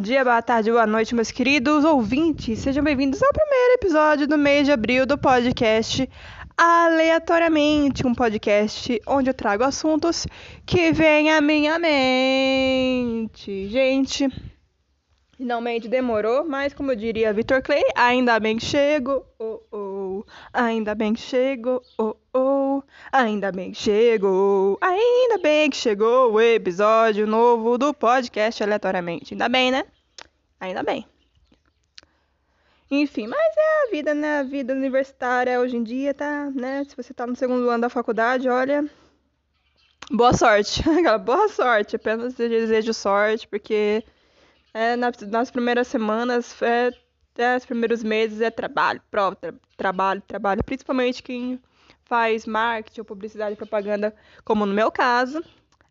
dia, boa tarde, boa noite, meus queridos ouvintes. Sejam bem-vindos ao primeiro episódio do mês de abril do podcast Aleatoriamente, um podcast onde eu trago assuntos que vêm à minha mente. Gente, finalmente demorou, mas como diria Victor Clay, ainda bem que chego, oh, oh, ainda bem que chego, oh, oh, ainda bem que chegou, ainda bem que chegou o episódio novo do podcast Aleatoriamente. Ainda bem, né? Ainda bem. Enfim, mas é a vida, né? A vida universitária hoje em dia, tá, né? Se você tá no segundo ano da faculdade, olha, boa sorte. boa sorte, apenas desejo sorte, porque é, nas, nas primeiras semanas, é, é, os primeiros meses é trabalho, prova, tra trabalho, trabalho, principalmente quem faz marketing ou publicidade e propaganda, como no meu caso,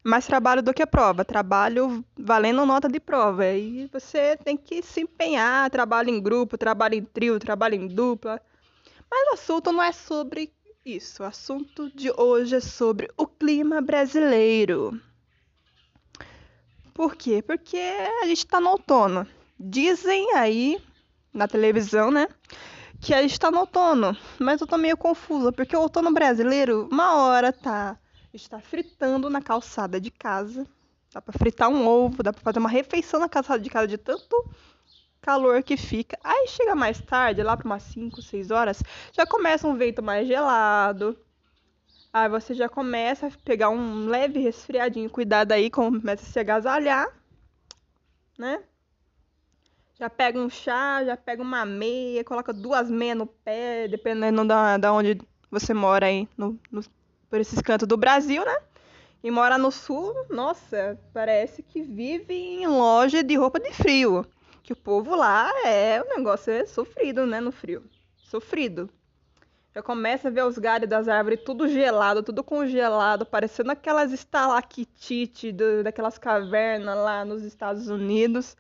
mais trabalho do que prova, trabalho valendo nota de prova. E você tem que se empenhar, trabalho em grupo, trabalho em trio, trabalho em dupla. Mas o assunto não é sobre isso. O assunto de hoje é sobre o clima brasileiro. Por quê? Porque a gente está no outono. Dizem aí na televisão, né? Que a gente está no outono. Mas eu tô meio confusa, porque o outono brasileiro, uma hora tá está fritando na calçada de casa. Dá para fritar um ovo, dá para fazer uma refeição na calçada de casa de tanto calor que fica. Aí chega mais tarde, lá para umas 5, 6 horas, já começa um vento mais gelado. Aí você já começa a pegar um leve resfriadinho. Cuidado aí, começa a se agasalhar, né? Já pega um chá, já pega uma meia, coloca duas meias no pé, dependendo da, da onde você mora aí, no, no por esses cantos do Brasil, né? E mora no sul, nossa, parece que vive em loja de roupa de frio. Que o povo lá é, o negócio é sofrido, né, no frio. Sofrido. Já começa a ver os galhos das árvores tudo gelado, tudo congelado, parecendo aquelas estalactites daquelas cavernas lá nos Estados Unidos.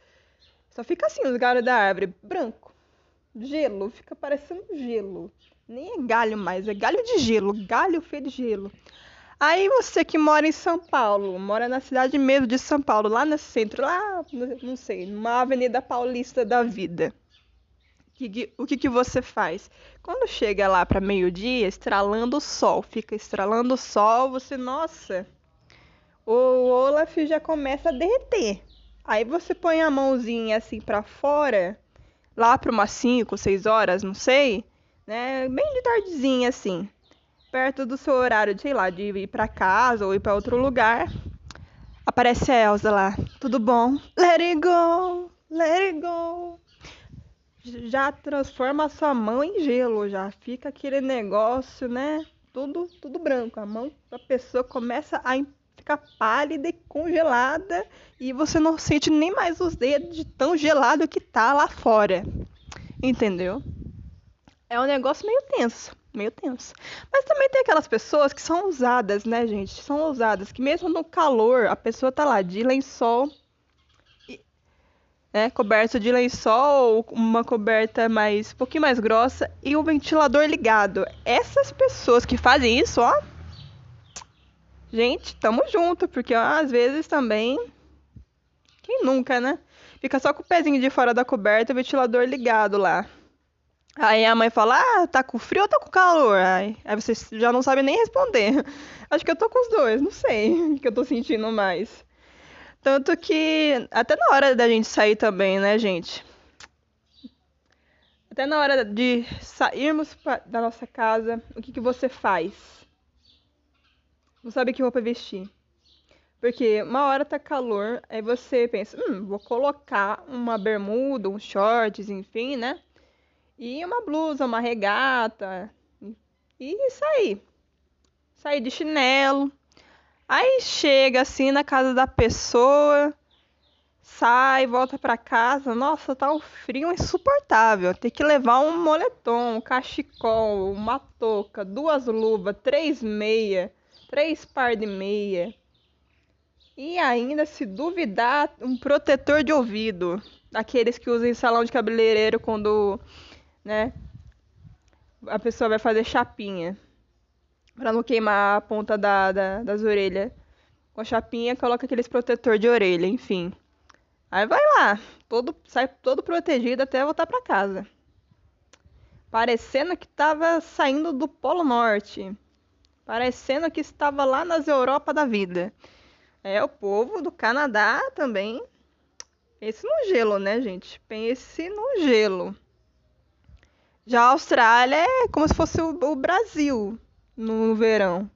Só fica assim os galhos da árvore, branco. Gelo, fica parecendo gelo. Nem é galho mais, é galho de gelo, galho feito de gelo. Aí você que mora em São Paulo, mora na cidade mesmo de São Paulo, lá no centro, lá, não sei, numa avenida paulista da vida. o que, que você faz? Quando chega lá para meio-dia, estralando o sol, fica estralando o sol, você, nossa, o Olaf já começa a derreter. Aí você põe a mãozinha assim para fora, lá para umas 5, 6 horas, não sei né? Bem de tardezinha, assim. Perto do seu horário, de, sei lá, de ir para casa ou ir para outro lugar. Aparece a Elsa lá. Tudo bom? Let it go, let it go. Já transforma a sua mão em gelo, já fica aquele negócio, né? Tudo, tudo branco. A mão da pessoa começa a ficar pálida e congelada e você não sente nem mais os dedos de tão gelado que tá lá fora. Entendeu? É um negócio meio tenso, meio tenso. Mas também tem aquelas pessoas que são ousadas, né, gente? São ousadas, que mesmo no calor, a pessoa tá lá de lençol, né, coberta de lençol, uma coberta mais, um pouquinho mais grossa e o ventilador ligado. Essas pessoas que fazem isso, ó, gente, tamo junto, porque ó, às vezes também, quem nunca, né? Fica só com o pezinho de fora da coberta e o ventilador ligado lá. Aí a mãe fala, ah, tá com frio ou tá com calor? Aí, aí você já não sabe nem responder. Acho que eu tô com os dois, não sei o que eu tô sentindo mais. Tanto que até na hora da gente sair também, né, gente? Até na hora de sairmos da nossa casa, o que, que você faz? Não sabe que roupa vestir. Porque uma hora tá calor, aí você pensa, hum, vou colocar uma bermuda, um shorts, enfim, né? E uma blusa, uma regata. E sair. Sair de chinelo. Aí chega assim na casa da pessoa, sai, volta para casa. Nossa, tá um frio insuportável. Tem que levar um moletom, um cachecol, uma touca, duas luvas, três meia, três par de meia. E ainda, se duvidar, um protetor de ouvido. Aqueles que usam em salão de cabeleireiro quando né? A pessoa vai fazer chapinha. Pra não queimar a ponta da, da, das orelhas. Com a chapinha, coloca aqueles protetor de orelha, enfim. Aí vai lá, todo, sai todo protegido até voltar para casa. Parecendo que estava saindo do Polo Norte. Parecendo que estava lá nas Europa da vida. É, o povo do Canadá também. Pense no gelo, né, gente? Pense no gelo. Já a Austrália é como se fosse o, Brasil no verão.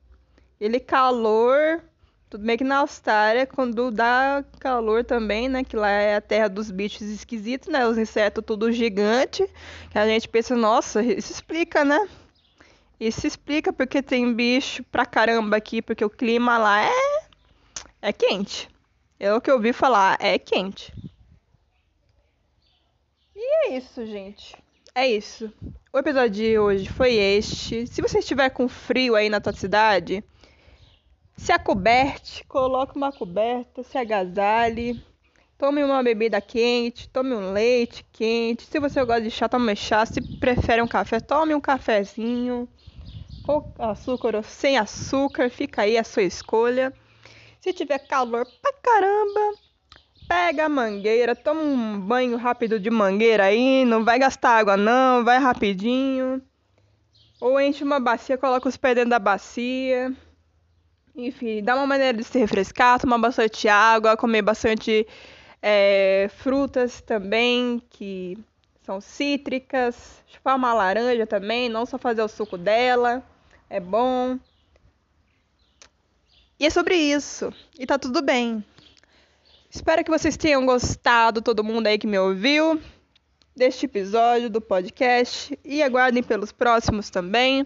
Ele calor tudo bem que na Austrália, quando dá calor também, né? Que lá é a terra dos bichos esquisitos, né? Os insetos tudo gigante. Que a gente pensa, nossa, isso explica, né? Isso explica porque tem bicho pra caramba aqui, porque o clima lá é. é quente. É o que eu ouvi falar, é quente. E é isso, gente. É isso. O episódio de hoje foi este. Se você estiver com frio aí na tua cidade se acoberte, coloque uma coberta, se agasalhe, tome uma bebida quente, tome um leite quente. Se você gosta de chá, tome chá. Se prefere um café, tome um cafezinho. Com açúcar ou sem açúcar, fica aí a sua escolha. Se tiver calor pra caramba, pega a mangueira, toma um banho rápido de mangueira aí, não vai gastar água não, vai rapidinho. Ou enche uma bacia, coloca os pés dentro da bacia. Enfim, dá uma maneira de se refrescar, tomar bastante água, comer bastante é, frutas também, que são cítricas, chupar uma laranja também, não só fazer o suco dela, é bom. E é sobre isso. E tá tudo bem. Espero que vocês tenham gostado, todo mundo aí que me ouviu, deste episódio do podcast. E aguardem pelos próximos também.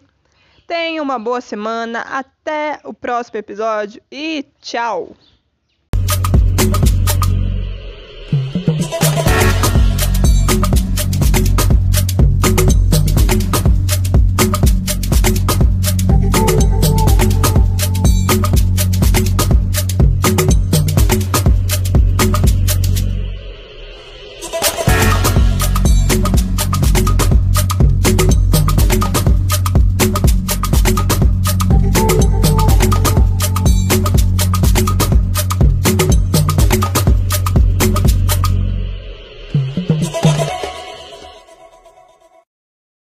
Tenha uma boa semana. Até o próximo episódio e tchau!